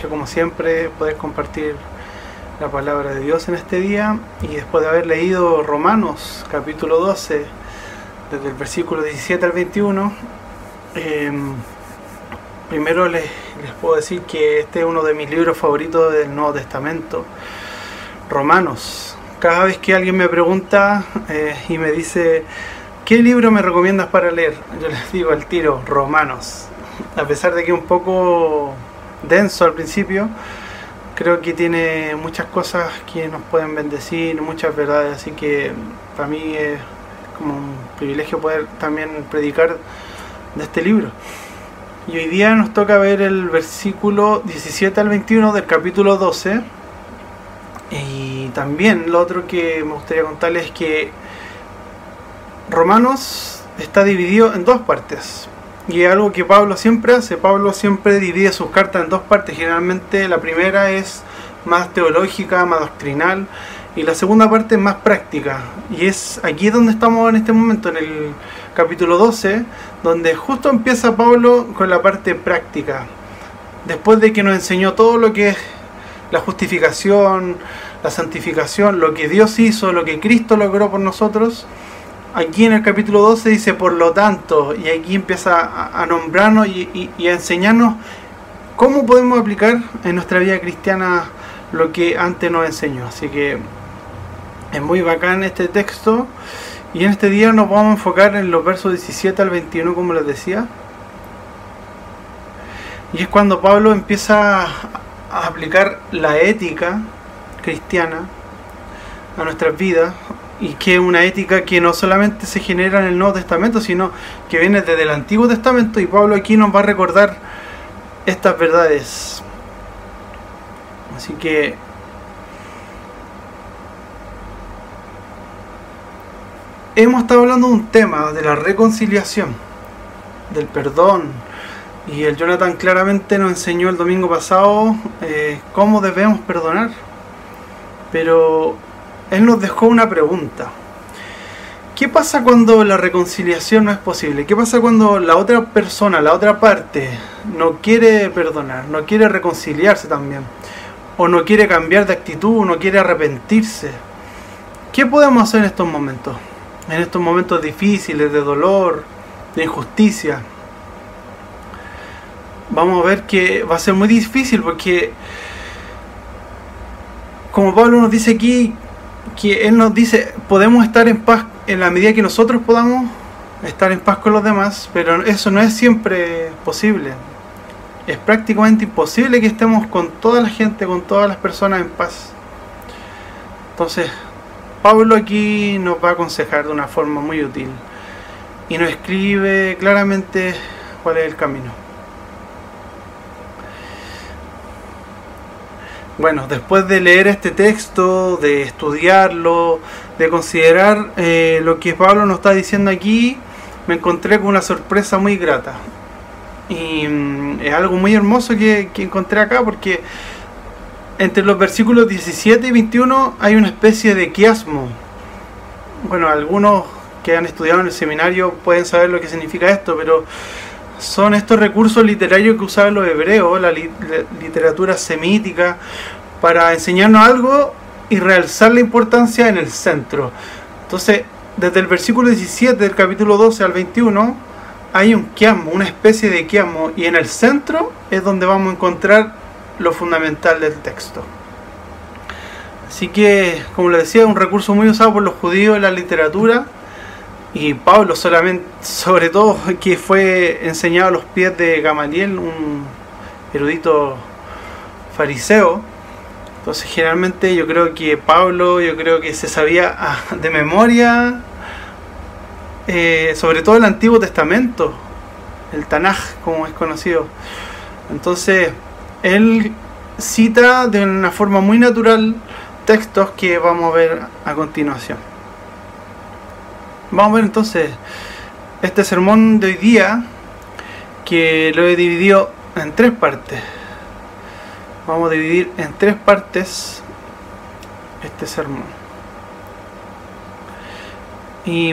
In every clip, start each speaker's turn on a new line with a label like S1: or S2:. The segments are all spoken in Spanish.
S1: privilegio, como siempre, poder compartir la palabra de Dios en este día y después de haber leído Romanos capítulo 12, desde el versículo 17 al 21, eh, primero les, les puedo decir que este es uno de mis libros favoritos del Nuevo Testamento, Romanos. Cada vez que alguien me pregunta eh, y me dice, ¿qué libro me recomiendas para leer? Yo les digo al tiro, Romanos. A pesar de que un poco denso al principio, creo que tiene muchas cosas que nos pueden bendecir, muchas verdades, así que para mí es como un privilegio poder también predicar de este libro. Y hoy día nos toca ver el versículo 17 al 21 del capítulo 12. Y también lo otro que me gustaría contarles es que Romanos está dividido en dos partes. Y algo que Pablo siempre hace. Pablo siempre divide sus cartas en dos partes. Generalmente la primera es más teológica, más doctrinal. Y la segunda parte es más práctica. Y es aquí donde estamos en este momento, en el capítulo 12, donde justo empieza Pablo con la parte práctica. Después de que nos enseñó todo lo que es la justificación, la santificación, lo que Dios hizo, lo que Cristo logró por nosotros, aquí en el capítulo 12 dice por lo tanto, y aquí empieza a, nombrarnos y, y, a enseñarnos cómo podemos aplicar en nuestra vida cristiana lo que antes nos enseñó. Así que es muy bacán este texto. Y en este día nos vamos a enfocar en los versos 17 al 21, como les decía. Y es cuando Pablo empieza a aplicar la ética cristiana a nuestras vidas, y que es una ética que no solamente se genera en el Nuevo Testamento, sino que viene desde el Antiguo Testamento y Pablo aquí nos va a recordar estas verdades. Así que hemos estado hablando de un tema, de la reconciliación, del perdón, y el Jonathan claramente nos enseñó el domingo pasado eh, cómo debemos perdonar. Pero él nos dejó una pregunta. ¿Qué pasa cuando la reconciliación no es posible? ¿Qué pasa cuando la otra persona, la otra parte, no quiere perdonar, no quiere reconciliarse también? O no quiere cambiar de actitud, no quiere arrepentirse. ¿Qué podemos hacer en estos momentos? En estos momentos difíciles, de dolor, de injusticia. Vamos a ver que va a ser muy difícil porque, como Pablo nos dice aquí, que Él nos dice, podemos estar en paz en la medida que nosotros podamos estar en paz con los demás, pero eso no es siempre posible. Es prácticamente imposible que estemos con toda la gente, con todas las personas en paz. Entonces, Pablo aquí nos va a aconsejar de una forma muy útil y nos escribe claramente cuál es el camino. Bueno, después de leer este texto, de estudiarlo, de considerar eh, lo que Pablo nos está diciendo aquí, me encontré con una sorpresa muy grata. Y mm, es algo muy hermoso que, que encontré acá porque entre los versículos 17 y 21 hay una especie de quiasmo. Bueno, algunos que han estudiado en el seminario pueden saber lo que significa esto, pero son estos recursos literarios que usaban los hebreos, la, li la, literatura semítica, para enseñarnos algo y realzar la importancia en el centro. Entonces, desde el versículo 17 del capítulo 12 al 21, hay un quiasmo, una especie de quiasmo, y en el centro es donde vamos a encontrar lo fundamental del texto. Así que, como les decía, un recurso muy usado por los judíos en la literatura, y Pablo solamente, sobre todo que fue enseñado a los pies de Gamaliel, un erudito fariseo. Entonces generalmente yo creo que Pablo, yo creo que se sabía de memoria, eh, sobre todo el Antiguo Testamento, el Tanaj como es conocido. Entonces él cita de una forma muy natural textos que vamos a ver a continuación. Vamos a ver entonces este sermón de hoy día que lo he dividido en tres partes. Vamos a dividir en tres partes este sermón. Y,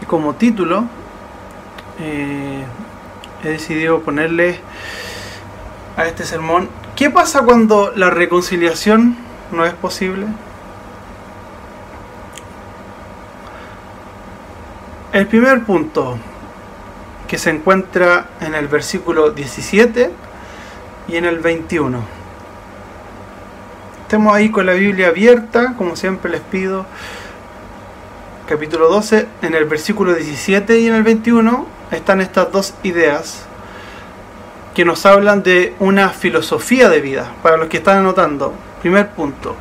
S1: y como título eh, he decidido ponerle a este sermón, ¿qué pasa cuando la reconciliación no es posible? El primer punto que se encuentra en el versículo 17 y en el 21. Estemos ahí con la Biblia abierta, como siempre les pido. Capítulo 12, en el versículo 17 y en el 21 están estas dos ideas que nos hablan de una filosofía de vida. Para los que están anotando, primer punto,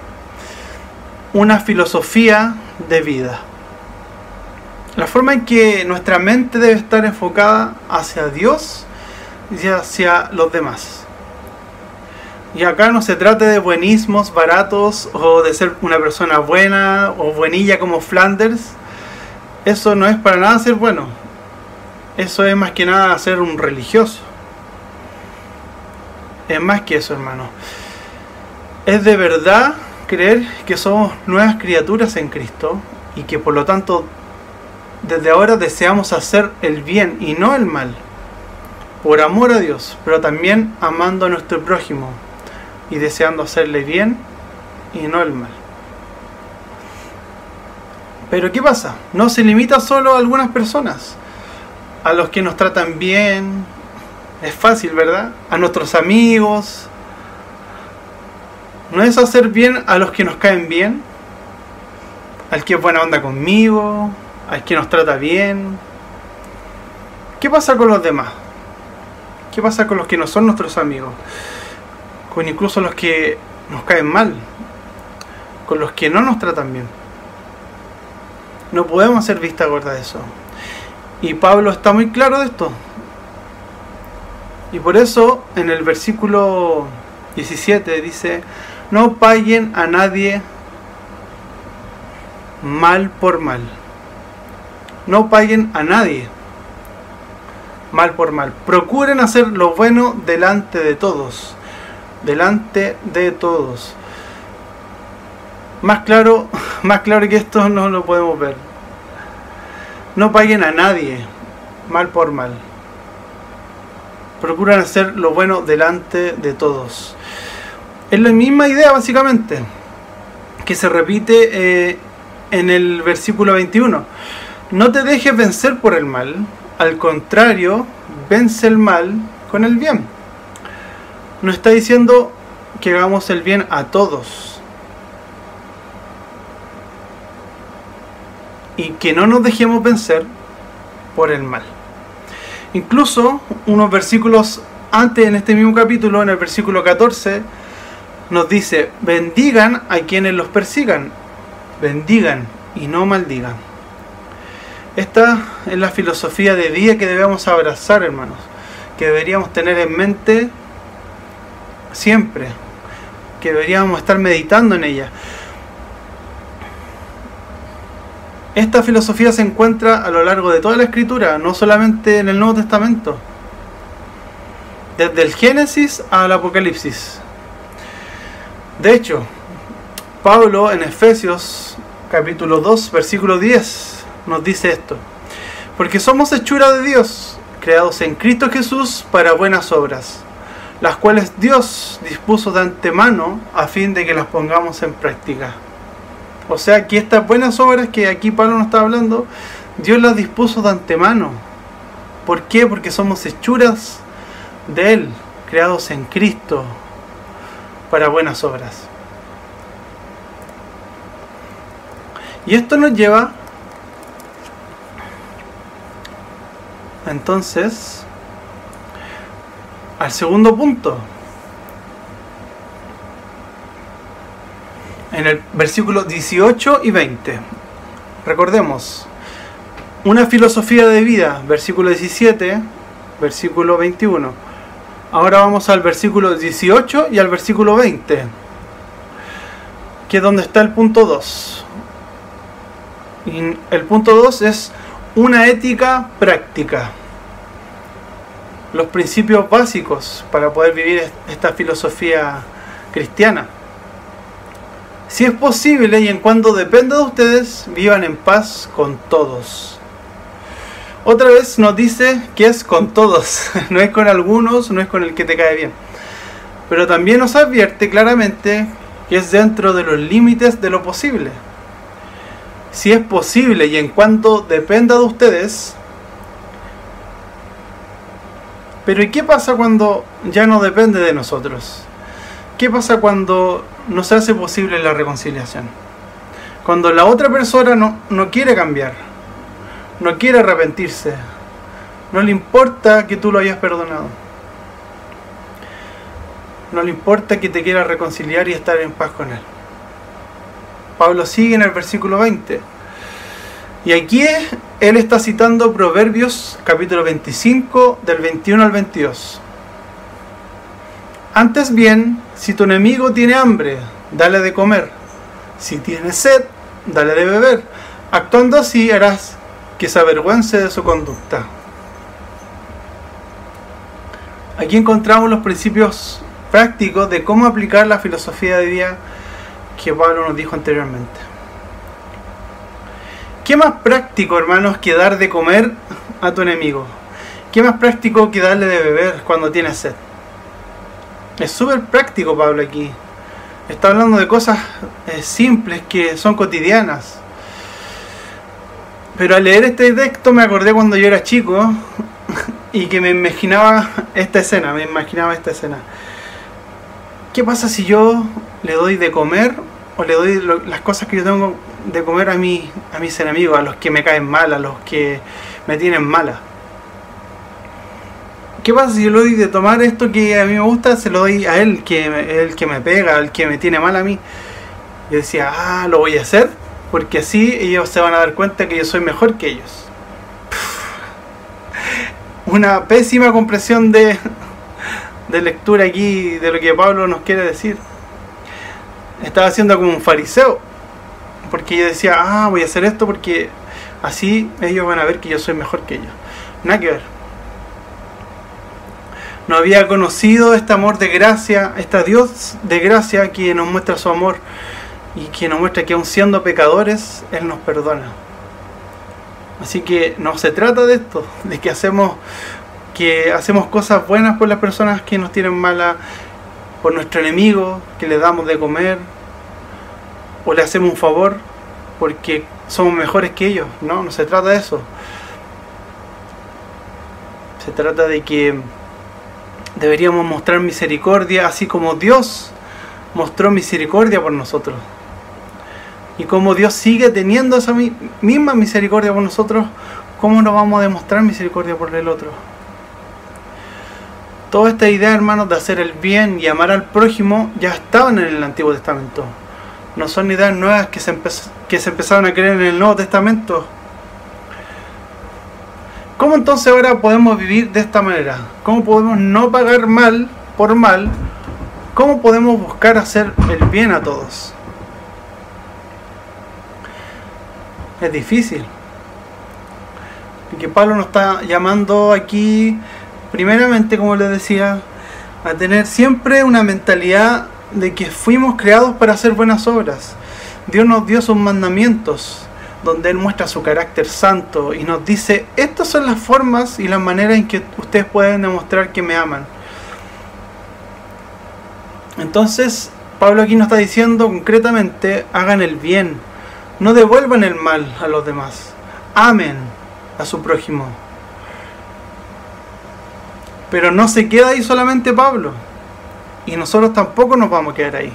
S1: una filosofía de vida la forma en que nuestra mente debe estar enfocada hacia Dios y hacia los demás. Y acá no se trata de buenismos baratos o de ser una persona buena o buenilla como Flanders. Eso no es para nada ser bueno. Eso es más que nada ser un religioso. Es más que eso, hermano. Es de verdad creer que somos nuevas criaturas en Cristo y que por lo tanto desde ahora deseamos hacer el bien y no el mal, por amor a Dios, pero también amando a nuestro prójimo y deseando hacerle bien y no el mal. Pero ¿qué pasa? No se limita solo a algunas personas, a los que nos tratan bien, es fácil, ¿verdad? A nuestros amigos. ¿No es hacer bien a los que nos caen bien? Al que es buena onda conmigo, al que nos trata bien. ¿Qué pasa con los demás? ¿Qué pasa con los que no son nuestros amigos? Con incluso los que nos caen mal, con los que no nos tratan bien. No podemos hacer vista gorda de eso. Y Pablo está muy claro de esto. Y por eso en el versículo 17 dice, no paguen a nadie mal por mal no paguen a nadie mal por mal. Procuren hacer lo bueno delante de todos. Delante de todos. Más claro, más claro que esto no lo podemos ver. No paguen a nadie mal por mal. Procuren hacer lo bueno delante de todos. Es la misma idea básicamente que se repite eh, en el versículo 21 no te dejes vencer por el mal, al contrario, vence el mal con el bien. No está diciendo que hagamos el bien a todos. Y que no nos dejemos vencer por el mal. Incluso unos versículos antes en este mismo capítulo, en el versículo 14, nos dice, bendigan a quienes los persigan, bendigan y no maldigan. Esta es la filosofía de vida que debemos abrazar, hermanos, que deberíamos tener en mente siempre, que deberíamos estar meditando en ella. Esta filosofía se encuentra a lo largo de toda la escritura, no solamente en el Nuevo Testamento, desde el Génesis al Apocalipsis. De hecho, Pablo en Efesios capítulo 2, versículo 10, nos dice esto. Porque somos hechura de Dios, creados en Cristo Jesús para buenas obras, las cuales Dios dispuso de antemano a fin de que las pongamos en práctica. O sea que estas buenas obras que aquí Pablo nos está hablando, Dios las dispuso de antemano. ¿Por qué? Porque somos hechuras de Él, creados en Cristo para buenas obras. Y esto nos lleva Entonces, al segundo punto, en el versículo 18 y 20. Recordemos, una filosofía de vida, versículo 17, versículo 21. Ahora vamos al versículo 18 y al versículo 20, que es donde está el punto 2. Y el punto 2 es una ética práctica. Los principios básicos para poder vivir esta filosofía cristiana. Si es posible y en cuando dependa de ustedes, vivan en paz con todos. Otra vez nos dice que es con todos, no es con algunos, no es con el que te cae bien. Pero también nos advierte claramente que es dentro de los límites de lo posible. Si es posible y en cuanto dependa de ustedes, pero ¿y qué pasa cuando ya no depende de nosotros? ¿Qué pasa cuando no se hace posible la reconciliación? Cuando la otra persona no, no quiere cambiar, no quiere arrepentirse, no le importa que tú lo hayas perdonado. No le importa que te quiera reconciliar y estar en paz con él. Pablo sigue en el versículo 20. Y aquí él está citando Proverbios capítulo 25 del 21 al 22. Antes bien, si tu enemigo tiene hambre, dale de comer. Si tiene sed, dale de beber. Actuando así harás que se avergüence de su conducta. Aquí encontramos los principios prácticos de cómo aplicar la filosofía de vida que Pablo nos dijo anteriormente. ¿Qué más práctico, hermanos, que dar de comer a tu enemigo? ¿Qué más práctico que darle de beber cuando tienes sed? Es súper práctico Pablo aquí. Está hablando de cosas eh, simples que son cotidianas. Pero al leer este texto me acordé cuando yo era chico y que me imaginaba esta escena, me imaginaba esta escena. ¿Qué pasa si yo le doy de comer o le doy las cosas que yo tengo de comer a, mi, a mis enemigos, a los que me caen mal, a los que me tienen mala. ¿Qué pasa si yo le doy de tomar esto que a mí me gusta, se lo doy a él, que el que me pega, al que me tiene mal a mí? Yo decía, ah, lo voy a hacer, porque así ellos se van a dar cuenta que yo soy mejor que ellos. Una pésima compresión de, de lectura aquí de lo que Pablo nos quiere decir. Estaba haciendo como un fariseo porque yo decía, ah, voy a hacer esto porque así ellos van a ver que yo soy mejor que ellos. Nada que ver. No había conocido este amor de gracia, este Dios de gracia que nos muestra su amor y que nos muestra que aun siendo pecadores, Él nos perdona. Así que no se trata de esto, de que hacemos que hacemos cosas buenas por las personas que nos tienen mala, por nuestro enemigo, que le damos de comer, o le hacemos un favor porque somos mejores que ellos. No, no se trata de eso. Se trata de que deberíamos mostrar misericordia así como Dios mostró misericordia por nosotros. Y como Dios sigue teniendo esa misma misericordia por nosotros, ¿cómo no vamos a demostrar misericordia por el otro? Toda esta idea, hermanos, de hacer el bien y amar al prójimo ya estaban en el Antiguo Testamento no son ideas nuevas que se, que se empezaron a creer en el Nuevo Testamento. ¿Cómo entonces ahora podemos vivir de esta manera? ¿Cómo podemos no pagar mal por mal? ¿Cómo podemos buscar hacer el bien a todos? Es difícil. Que Pablo nos está llamando aquí, primeramente, como les decía, a tener siempre una mentalidad de que fuimos creados para hacer buenas obras. Dios nos dio sus mandamientos, donde Él muestra su carácter santo y nos dice, estas son las formas y las maneras en que ustedes pueden demostrar que me aman. Entonces, Pablo aquí nos está diciendo concretamente, hagan el bien, no devuelvan el mal a los demás, amen a su prójimo. Pero no se queda ahí solamente Pablo y nosotros tampoco nos vamos a quedar ahí.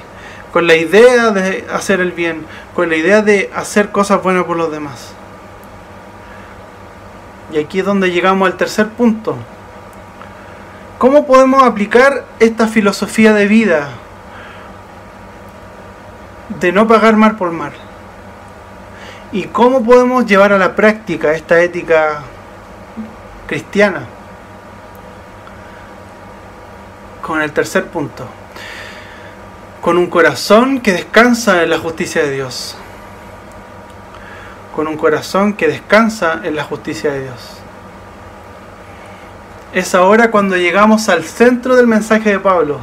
S1: Con la idea de hacer el bien, con la idea de hacer cosas buenas por los demás. Y aquí es donde llegamos al tercer punto. ¿Cómo podemos aplicar esta filosofía de vida de no pagar mal por mal? ¿Y cómo podemos llevar a la práctica esta ética cristiana? Con el tercer punto. Con un corazón que descansa en la justicia de Dios. Con un corazón que descansa en la justicia de Dios. Es ahora cuando llegamos al centro del mensaje de Pablo,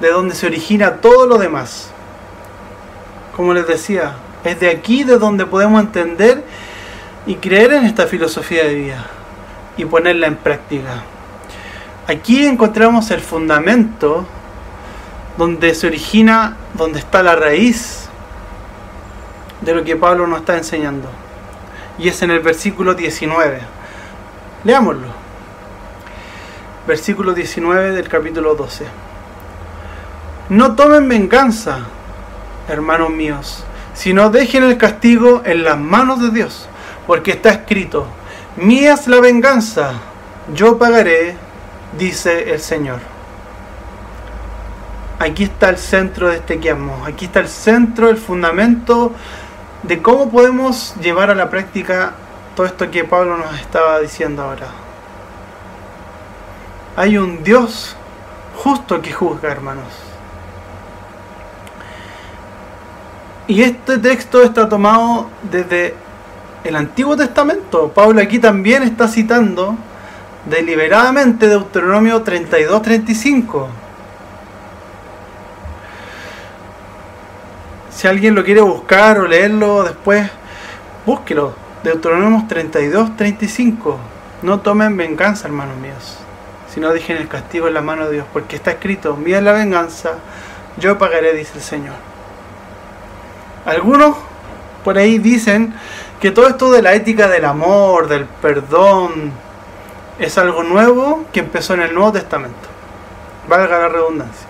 S1: de donde se origina todo lo demás. Como les decía, es de aquí de donde podemos entender y creer en esta filosofía de vida y ponerla en práctica. Aquí encontramos el fundamento donde se origina, donde está la raíz de lo que Pablo nos está enseñando. Y es en el versículo 19. Leámoslo. Versículo 19 del capítulo 12. No tomen venganza, hermanos míos, sino dejen el castigo en las manos de Dios, porque está escrito, mía es la venganza, yo pagaré, dice el Señor. Aquí está el centro de este quiasmo, aquí está el centro, el fundamento de cómo podemos llevar a la práctica todo esto que Pablo nos estaba diciendo ahora. Hay un Dios justo que juzga, hermanos. Y este texto está tomado desde el Antiguo Testamento. Pablo aquí también está citando deliberadamente Deuteronomio 32-35. Si alguien lo quiere buscar o leerlo después, búsquelo. Deuteronomio 32-35. No tomen venganza, hermanos míos, sino dejen el castigo en la mano de Dios, porque está escrito, mía la venganza, yo pagaré, dice el Señor. Algunos por ahí dicen que todo esto de la ética del amor, del perdón, es algo nuevo que empezó en el Nuevo Testamento. Valga la redundancia.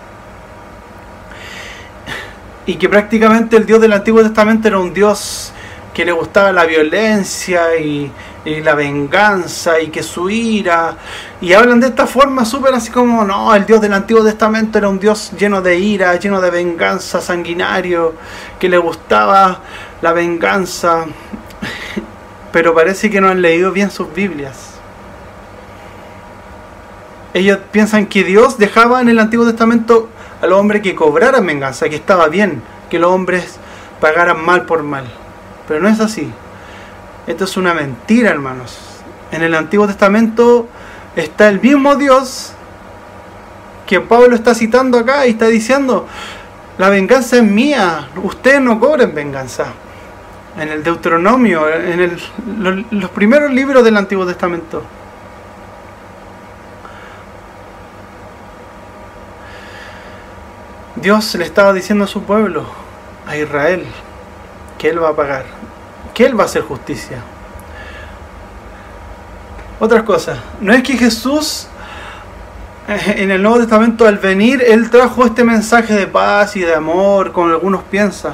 S1: Y que prácticamente el Dios del Antiguo Testamento era un Dios que le gustaba la violencia y, la venganza y que su ira. Y hablan de esta forma súper así como, no, el Dios del Antiguo Testamento era un Dios lleno de ira, lleno de venganza, sanguinario, que le gustaba la venganza. Pero parece que no han leído bien sus Biblias. Ellos piensan que Dios dejaba en el Antiguo Testamento a los hombres que cobraran venganza, que estaba bien que los hombres pagaran mal por mal. Pero no es así. Esto es una mentira, hermanos. En el Antiguo Testamento está el mismo Dios que Pablo está citando acá y está diciendo, la venganza es mía, ustedes no cobren venganza. En el Deuteronomio, en los primeros libros del Antiguo Testamento. Dios le estaba diciendo a su pueblo, a Israel, que Él va a pagar, que Él va a hacer justicia. Otra cosa, no es que Jesús en el Nuevo Testamento al venir, Él trajo este mensaje de paz y de amor, como algunos piensan.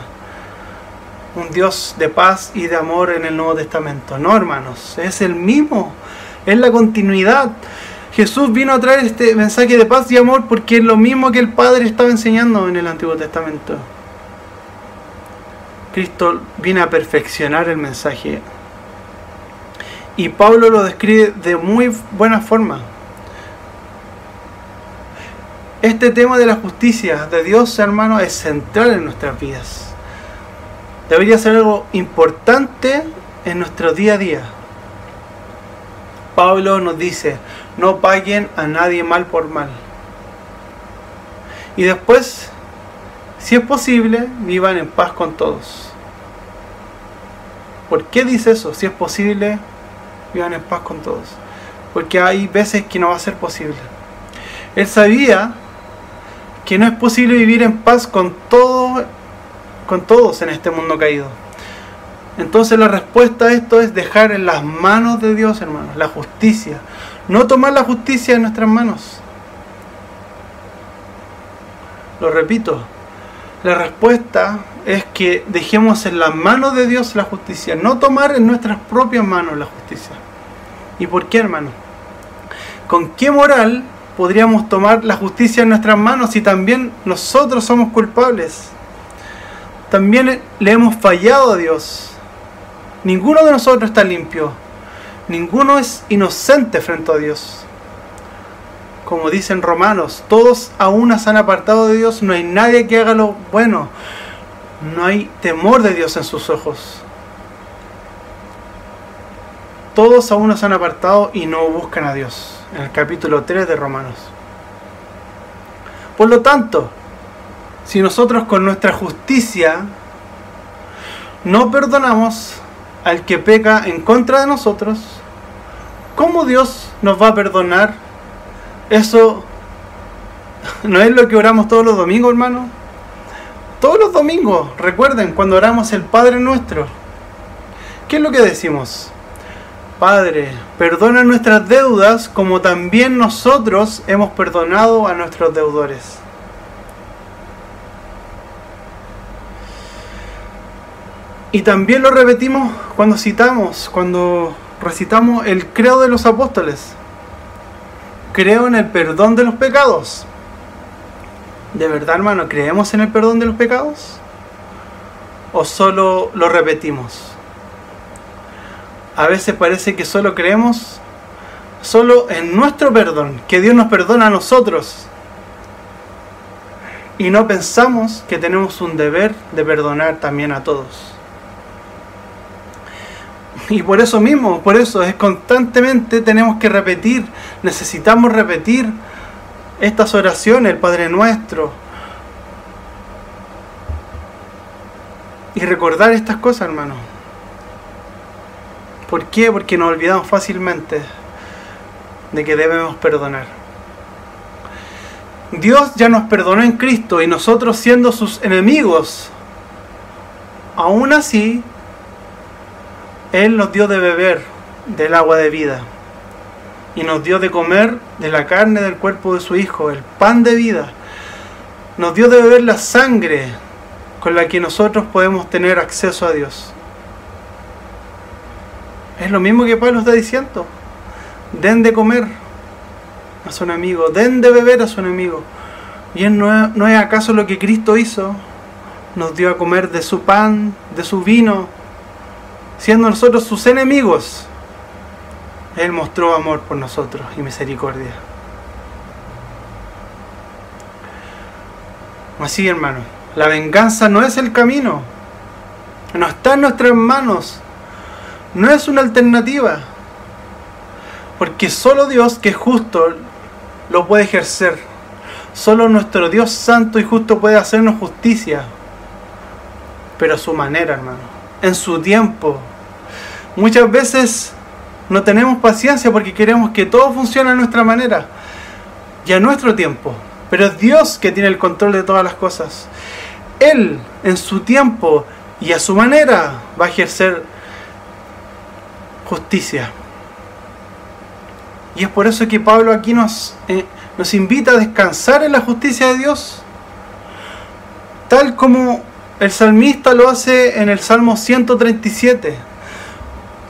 S1: Un Dios de paz y de amor en el Nuevo Testamento. No, hermanos, es el mismo, es la continuidad. Jesús vino a traer este mensaje de paz y amor porque es lo mismo que el Padre estaba enseñando en el Antiguo Testamento. Cristo viene a perfeccionar el mensaje. Y Pablo lo describe de muy buena forma. Este tema de la justicia de Dios, hermano, es central en nuestras vidas. Debería ser algo importante en nuestro día a día. Pablo nos dice, no paguen a nadie mal por mal. Y después, si es posible, vivan en paz con todos. ¿Por qué dice eso? Si es posible, vivan en paz con todos. Porque hay veces que no va a ser posible. Él sabía que no es posible vivir en paz con, todo, con todos en este mundo caído. Entonces la respuesta a esto es dejar en las manos de Dios, hermanos, la justicia, no tomar la justicia en nuestras manos. Lo repito, la respuesta es que dejemos en las manos de Dios la justicia, no tomar en nuestras propias manos la justicia. ¿Y por qué, hermano? ¿Con qué moral podríamos tomar la justicia en nuestras manos si también nosotros somos culpables? También le hemos fallado a Dios. Ninguno de nosotros está limpio. Ninguno es inocente frente a Dios. Como dicen romanos, todos a una se han apartado de Dios, no hay nadie que haga lo bueno. No hay temor de Dios en sus ojos. Todos a una se han apartado y no buscan a Dios. En el capítulo 3 de Romanos. Por lo tanto, si nosotros con nuestra justicia no perdonamos al que peca en contra de nosotros, ¿cómo Dios nos va a perdonar? Eso no es lo que oramos todos los domingos, hermano. Todos los domingos, recuerden, cuando oramos el Padre nuestro, ¿qué es lo que decimos? Padre, perdona nuestras deudas como también nosotros hemos perdonado a nuestros deudores. Y también lo repetimos cuando citamos, cuando recitamos el credo de los apóstoles. Creo en el perdón de los pecados. ¿De verdad, hermano, creemos en el perdón de los pecados? ¿O solo lo repetimos? A veces parece que solo creemos solo en nuestro perdón, que Dios nos perdona a nosotros. Y no pensamos que tenemos un deber de perdonar también a todos. Y por eso mismo, por eso es constantemente tenemos que repetir, necesitamos repetir estas oraciones, el Padre Nuestro. Y recordar estas cosas, hermano. ¿Por qué? Porque nos olvidamos fácilmente de que debemos perdonar. Dios ya nos perdonó en Cristo y nosotros siendo sus enemigos, aún así, Él nos dio de beber del agua de vida y nos dio de comer de la carne del cuerpo de su Hijo, el pan de vida. Nos dio de beber la sangre con la que nosotros podemos tener acceso a Dios. Es lo mismo que Pablo está diciendo. Den de comer a su enemigo, den de beber a su enemigo. ¿Y no no es acaso lo que Cristo hizo? Nos dio a comer de su pan, de su vino, siendo nosotros sus enemigos. Él mostró amor por nosotros y misericordia. Así, hermano, la venganza no es el camino. No está en nuestras manos. No es una alternativa. Porque solo Dios, que es justo, lo puede ejercer. Solo nuestro Dios santo y justo puede hacernos justicia. Pero a su manera, hermano. En su tiempo. Muchas veces no tenemos paciencia porque queremos que todo funcione a nuestra manera y a nuestro tiempo. Pero es Dios que tiene el control de todas las cosas. Él, en su tiempo y a su manera, va a ejercer justicia. Y es por eso que Pablo aquí nos, eh, nos invita a descansar en la justicia de Dios, tal como el salmista lo hace en el Salmo 137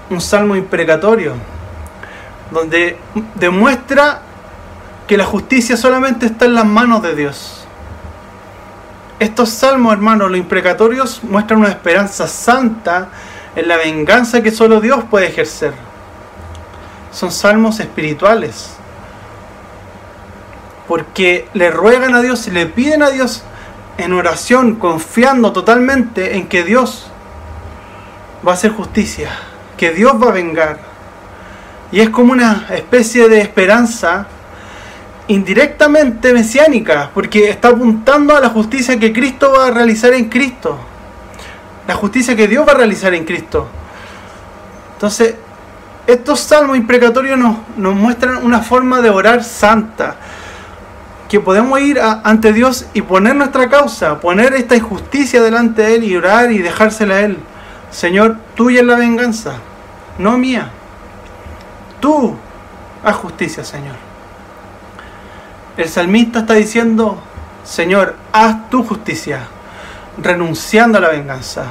S1: un salmo imprecatorio, donde demuestra que la justicia solamente está en las manos de Dios. Estos salmos, hermanos, los imprecatorios, muestran una esperanza santa en la venganza que solo Dios puede ejercer. Son salmos espirituales. Porque le ruegan a Dios y le piden a Dios en oración, confiando totalmente en que Dios va a hacer justicia que Dios va a vengar. Y es como una especie de esperanza indirectamente mesiánica, porque está apuntando a la justicia que Cristo va a realizar en Cristo. La justicia que Dios va a realizar en Cristo. Entonces, estos salmos imprecatorios nos, nos muestran una forma de orar santa, que podemos ir ante Dios y poner nuestra causa, poner esta injusticia delante de Él y orar y dejársela a Él. Señor, tuya es la venganza, no mía. Tú haz justicia, Señor. El salmista está diciendo, Señor, haz tu justicia, renunciando a la venganza.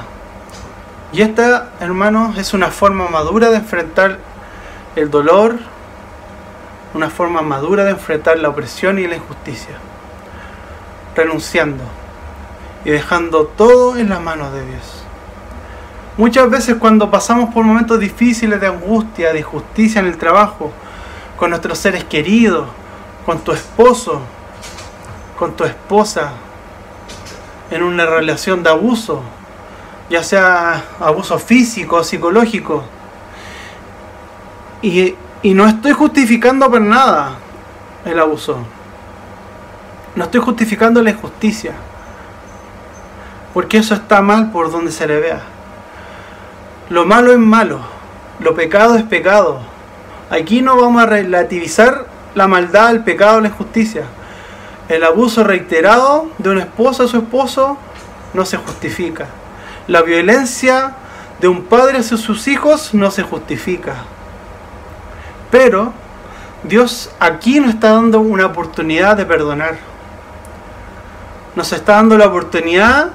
S1: Y esta, hermanos, es una forma madura de enfrentar el dolor, una forma madura de enfrentar la opresión y la injusticia. Renunciando y dejando todo en las manos de Dios. Muchas veces cuando pasamos por momentos difíciles de angustia, de injusticia en el trabajo, con nuestros seres queridos, con tu esposo, con tu esposa, en una relación de abuso, ya sea abuso físico o psicológico. Y, y no estoy justificando por nada el abuso. No estoy justificando la injusticia. Porque eso está mal por donde se le vea. Lo malo es malo, lo pecado es pecado. Aquí no vamos a relativizar la maldad, el pecado, la injusticia. El abuso reiterado de una esposa a su esposo no se justifica. La violencia de un padre hacia sus hijos no se justifica. Pero Dios aquí nos está dando una oportunidad de perdonar. Nos está dando la oportunidad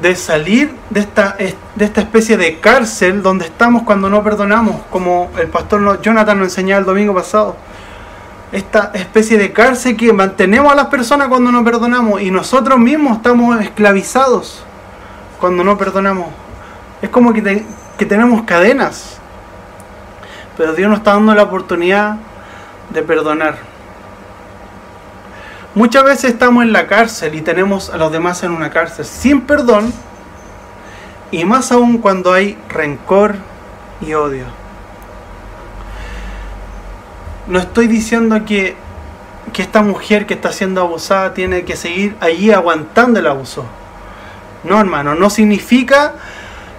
S1: de salir de esta, de esta especie de cárcel donde estamos cuando no perdonamos, como el pastor Jonathan nos enseñaba el domingo pasado. Esta especie de cárcel que mantenemos a las personas cuando no perdonamos y nosotros mismos estamos esclavizados cuando no perdonamos. Es como que, que tenemos cadenas. Pero Dios nos está dando la oportunidad de perdonar. Muchas veces estamos en la cárcel y tenemos a los demás en una cárcel sin perdón y más aún cuando hay rencor y odio. No estoy diciendo que, que esta mujer que está siendo abusada tiene que seguir allí aguantando el abuso. No, hermano, no significa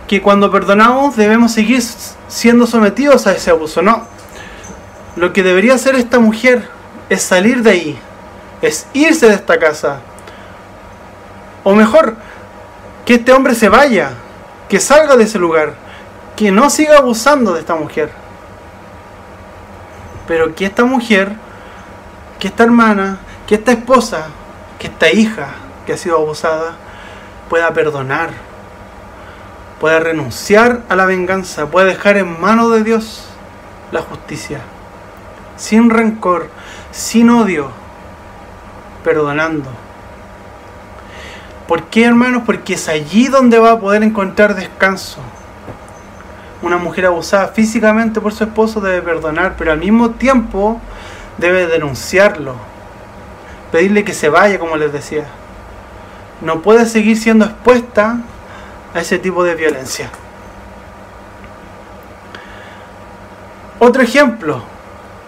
S1: que cuando perdonamos debemos seguir siendo sometidos a ese abuso. No. Lo que debería hacer esta mujer es salir de ahí, es irse de esta casa. O mejor, que este hombre se vaya, que salga de ese lugar, que no siga abusando de esta mujer. Pero que esta mujer, que esta hermana, que esta esposa, que esta hija que ha sido abusada, pueda perdonar, pueda renunciar a la venganza, pueda dejar en manos de Dios la justicia, sin rencor, sin odio, perdonando. ¿Por qué, hermanos? Porque es allí donde va a poder encontrar descanso. Una mujer abusada físicamente por su esposo debe perdonar, pero al mismo tiempo debe denunciarlo, pedirle que se vaya, como les decía. No puede seguir siendo expuesta a ese tipo de violencia. Otro ejemplo,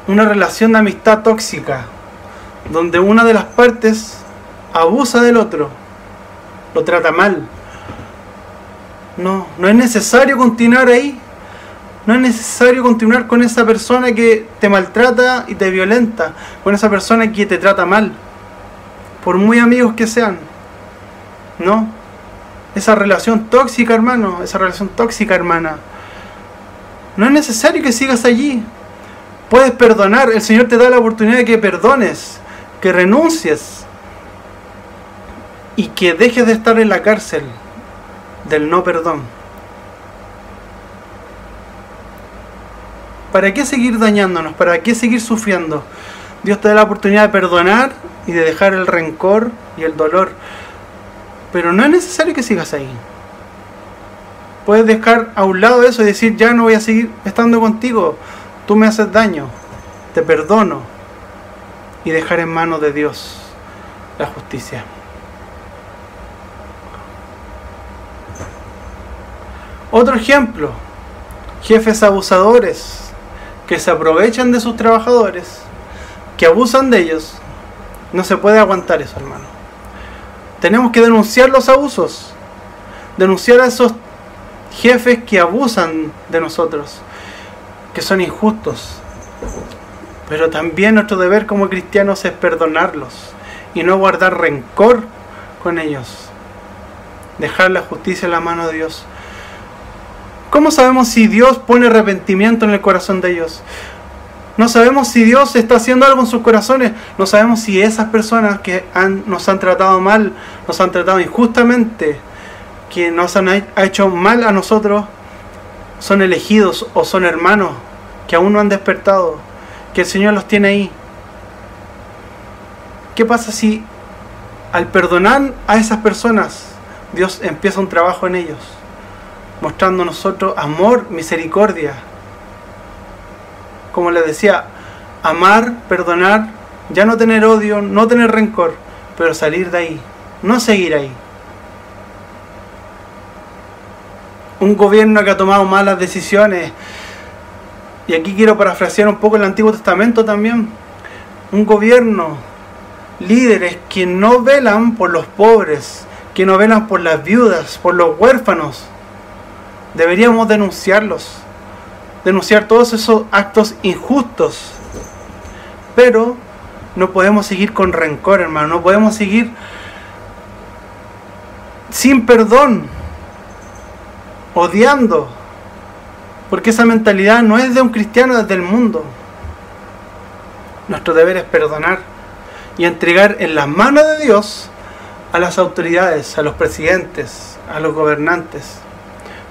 S1: una relación de amistad tóxica, donde una de las partes abusa del otro, lo trata mal. No, no es necesario continuar ahí. No es necesario continuar con esa persona que te maltrata y te violenta, con esa persona que te trata mal, por muy amigos que sean. No, esa relación tóxica, hermano, esa relación tóxica, hermana. No es necesario que sigas allí. Puedes perdonar. El Señor te da la oportunidad de que perdones, que renuncies y que dejes de estar en la cárcel del no perdón. ¿Para qué seguir dañándonos? ¿Para qué seguir sufriendo? Dios te da la oportunidad de perdonar y de dejar el rencor y el dolor. Pero no es necesario que sigas ahí. Puedes dejar a un lado eso y decir, ya no voy a seguir estando contigo. Tú me haces daño. Te perdono. Y dejar en manos de Dios la justicia. Otro ejemplo, jefes abusadores que se aprovechan de sus trabajadores, que abusan de ellos. No se puede aguantar eso, hermano. Tenemos que denunciar los abusos, denunciar a esos jefes que abusan de nosotros, que son injustos. Pero también nuestro deber como cristianos es perdonarlos y no guardar rencor con ellos. Dejar la justicia en la mano de Dios. ¿Cómo sabemos si Dios pone arrepentimiento en el corazón de ellos? No sabemos si Dios está haciendo algo en sus corazones. No sabemos si esas personas que nos han tratado mal, nos han tratado injustamente, que nos han hecho mal a nosotros, son elegidos o son hermanos que aún no han despertado, que el Señor los tiene ahí. ¿Qué pasa si al perdonar a esas personas, Dios empieza un trabajo en ellos, mostrando a nosotros amor, misericordia, como les decía, amar, perdonar, ya no tener odio, no tener rencor, pero salir de ahí, no seguir ahí. Un gobierno que ha tomado malas decisiones, y aquí quiero parafrasear un poco el Antiguo Testamento también, un gobierno, líderes que no velan por los pobres, que no velan por las viudas, por los huérfanos, deberíamos denunciarlos, denunciar todos esos actos injustos. Pero no podemos seguir con rencor, hermano, no podemos seguir sin perdón, odiando, porque esa mentalidad no es de un cristiano, es del mundo. Nuestro deber es perdonar y entregar en las manos de Dios a las autoridades, a los presidentes, a los gobernantes,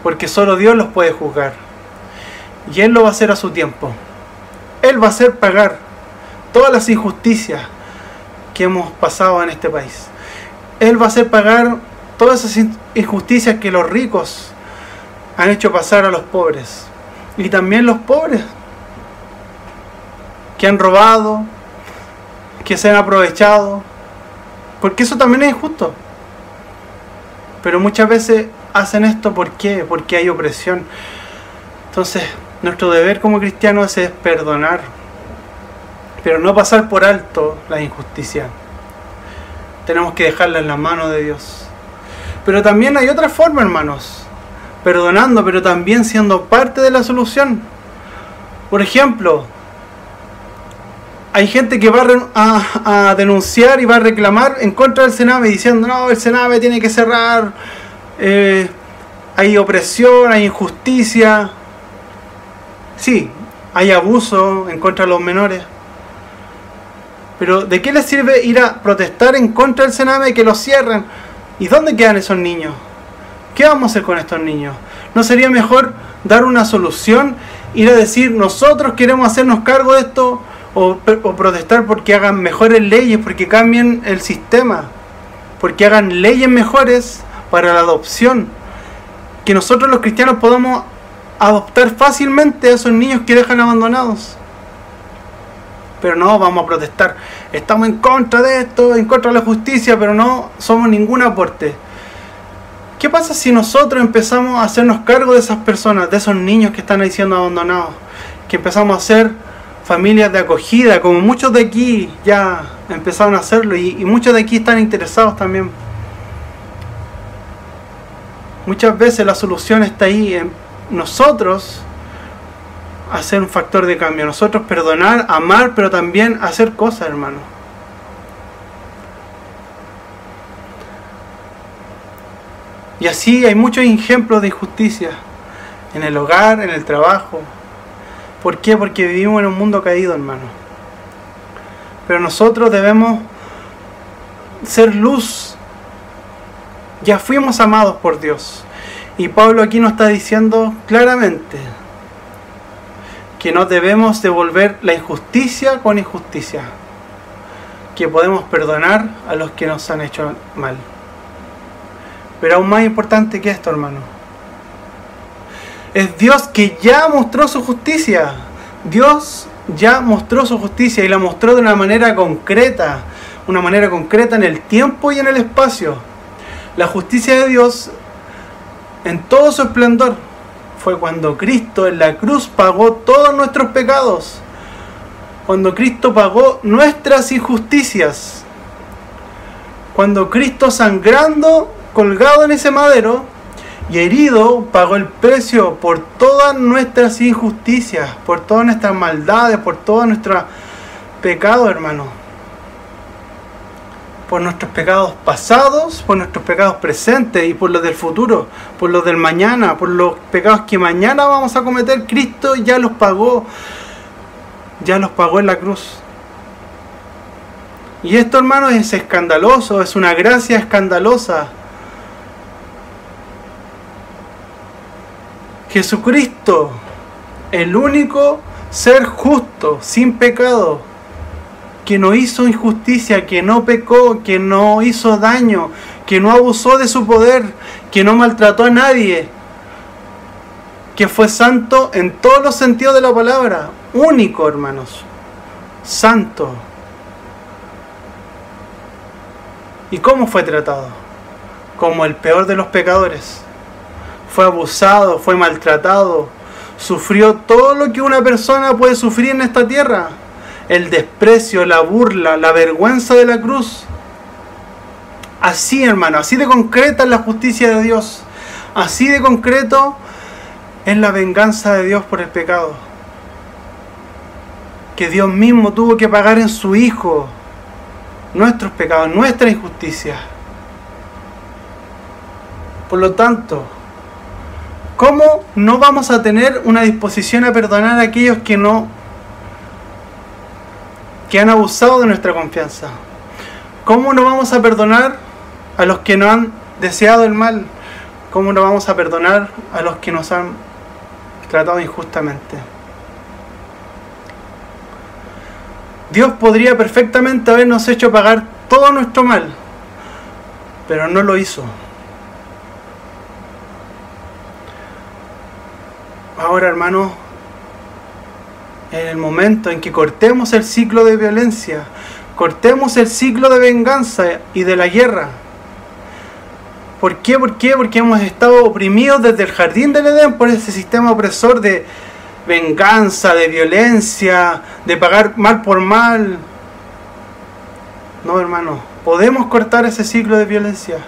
S1: porque solo Dios los puede juzgar. Y Él lo va a hacer a su tiempo. Él va a hacer pagar todas las injusticias que hemos pasado en este país. Él va a hacer pagar todas esas injusticias que los ricos han hecho pasar a los pobres. Y también los pobres que han robado, que se han aprovechado, porque eso también es injusto. Pero muchas veces hacen esto. Porque hay opresión. Entonces, nuestro deber como cristianos es perdonar, pero no pasar por alto la injusticia. Tenemos que dejarla en las manos de Dios. Pero también hay otra forma, hermanos. Perdonando, pero también siendo parte de la solución. Por ejemplo, hay gente que va a, denunciar y va a reclamar en contra del Sename diciendo, no, el Sename tiene que cerrar, eh, hay opresión, hay injusticia. Sí, hay abuso en contra de los menores. Pero ¿de qué les sirve ir a protestar en contra del Sename y que lo cierren? ¿Y dónde quedan esos niños? ¿Qué vamos a hacer con estos niños? ¿No sería mejor dar una solución? Ir a decir, nosotros queremos hacernos cargo de esto, o, protestar porque hagan mejores leyes, porque cambien el sistema, porque hagan leyes mejores para la adopción. Que nosotros los cristianos podamos adoptar fácilmente a esos niños que dejan abandonados. Pero no vamos a protestar. Estamos en contra de esto, en contra de la justicia, pero no somos ningún aporte. ¿Qué pasa si nosotros empezamos a hacernos cargo de esas personas, de esos niños que están ahí siendo abandonados? Que empezamos a hacer familias de acogida, como muchos de aquí ya empezaron a hacerlo y, muchos de aquí están interesados también. Muchas veces la solución está ahí en nosotros hacer un factor de cambio, nosotros perdonar, amar, pero también hacer cosas, hermano. Y así hay muchos ejemplos de injusticia en el hogar, en el trabajo, ¿Por qué? Porque vivimos en un mundo caído, hermano. Pero nosotros debemos ser luz. Ya fuimos amados por Dios. Y Pablo aquí nos está diciendo claramente que no debemos devolver la injusticia con injusticia. Que podemos perdonar a los que nos han hecho mal. Pero aún más importante que esto, hermano es Dios que ya mostró su justicia. Dios ya mostró su justicia y la mostró de una manera concreta, una manera concreta en el tiempo y en el espacio. La justicia de Dios en todo su esplendor fue cuando Cristo en la cruz pagó todos nuestros pecados, cuando Cristo pagó nuestras injusticias, cuando Cristo sangrando, colgado en ese madero, y herido pagó el precio por todas nuestras injusticias, por todas nuestras maldades, por todos nuestros pecados, hermano. Por nuestros pecados pasados, por nuestros pecados presentes y por los del futuro, por los del mañana, por los pecados que mañana vamos a cometer. Cristo ya los pagó, ya los pagó en la cruz. Y esto, hermano, es escandaloso, es una gracia escandalosa Jesucristo, el único ser justo, sin pecado, que no hizo injusticia, que no pecó, que no hizo daño, que no abusó de su poder, que no maltrató a nadie, que fue santo en todos los sentidos de la palabra, único hermanos, santo. ¿Y cómo fue tratado? Como el peor de los pecadores fue abusado, fue maltratado, sufrió todo lo que una persona puede sufrir en esta tierra. El desprecio, la burla, la vergüenza de la cruz. Así, hermano, así de concreta es la justicia de Dios. Así de concreto es la venganza de Dios por el pecado. Que Dios mismo tuvo que pagar en su Hijo nuestros pecados, nuestra injusticia. Por lo tanto, ¿cómo no vamos a tener una disposición a perdonar a aquellos que no que han abusado de nuestra confianza? ¿Cómo no vamos a perdonar a los que no han deseado el mal? ¿Cómo no vamos a perdonar a los que nos han tratado injustamente? Dios podría perfectamente habernos hecho pagar todo nuestro mal, pero no lo hizo. Ahora, hermanos, en el momento en que cortemos el ciclo de violencia, cortemos el ciclo de venganza y de la guerra. ¿Por qué? ¿Por qué? Porque hemos estado oprimidos desde el jardín del Edén por ese sistema opresor de venganza, de violencia, de pagar mal por mal. No, hermano, podemos cortar ese ciclo de violencia.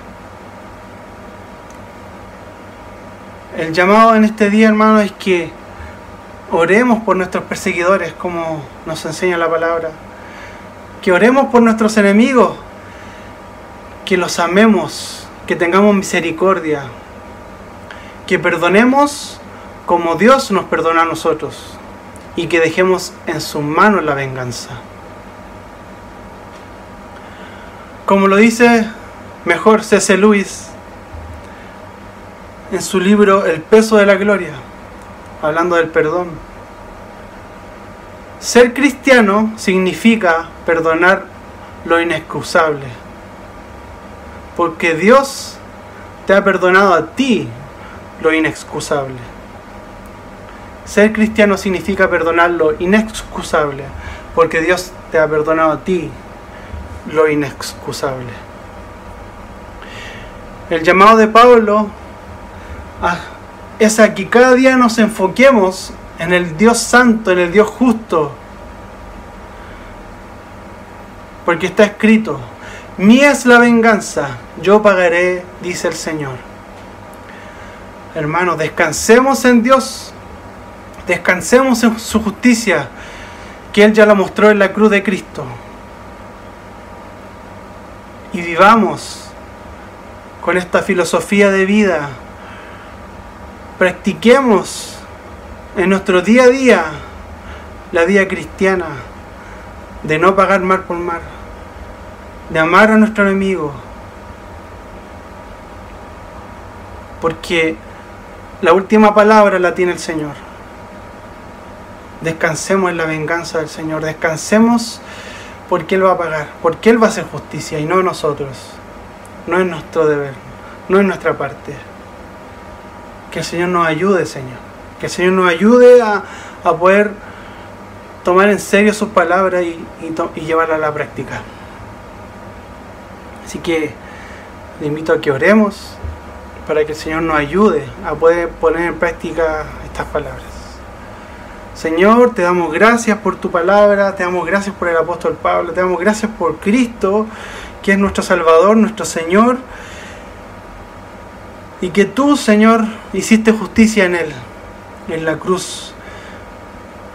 S1: El llamado en este día, hermano, es que oremos por nuestros perseguidores, como nos enseña la palabra. Que oremos por nuestros enemigos, que los amemos, que tengamos misericordia, que perdonemos como Dios nos perdona a nosotros y que dejemos en sus manos la venganza. Como lo dice mejor C.C. Lewis en su libro El peso de la gloria, hablando del perdón. Ser cristiano significa perdonar lo inexcusable, porque Dios te ha perdonado a ti lo inexcusable. Ser cristiano significa perdonar lo inexcusable, porque Dios te ha perdonado a ti lo inexcusable. El llamado de Pablo es a que cada día nos enfoquemos en el Dios santo, en el Dios justo. Porque está escrito, mía es la venganza, yo pagaré, dice el Señor. Hermanos, descansemos en Dios, descansemos en su justicia, que Él ya la mostró en la cruz de Cristo. Y vivamos con esta filosofía de vida practiquemos en nuestro día a día la vida cristiana de no pagar mal por mal, de amar a nuestro enemigo, porque la última palabra la tiene el Señor. Descansemos en la venganza del Señor, descansemos porque Él va a pagar, porque Él va a hacer justicia y no nosotros. No es nuestro deber, no es nuestra parte. Que el Señor nos ayude, Señor. Que el Señor nos ayude a, poder tomar en serio sus palabras y, y, llevarlas a la práctica. Así que le invito a que oremos para que el Señor nos ayude a poder poner en práctica estas palabras. Señor, te damos gracias por tu palabra, te damos gracias por el apóstol Pablo, te damos gracias por Cristo, que es nuestro Salvador, nuestro Señor y que tú, Señor, hiciste justicia en Él, en la cruz.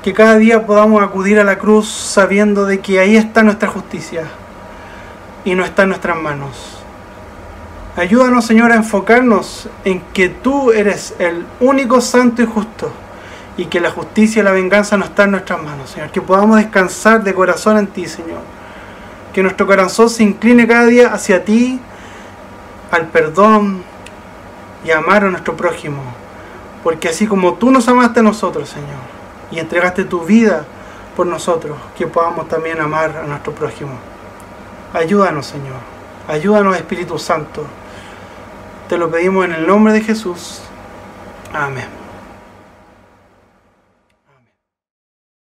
S1: Que cada día podamos acudir a la cruz sabiendo de que ahí está nuestra justicia y no está en nuestras manos. Ayúdanos, Señor, a enfocarnos en que tú eres el único santo y justo y que la justicia y la venganza no están en nuestras manos, Señor. Que podamos descansar de corazón en ti, Señor. Que nuestro corazón se incline cada día hacia ti, al perdón, y amar a nuestro prójimo. Porque así como tú nos amaste a nosotros, Señor, y entregaste tu vida por nosotros, que podamos también amar a nuestro prójimo. Ayúdanos, Señor. Ayúdanos, Espíritu Santo. Te lo pedimos en el nombre de Jesús. Amén.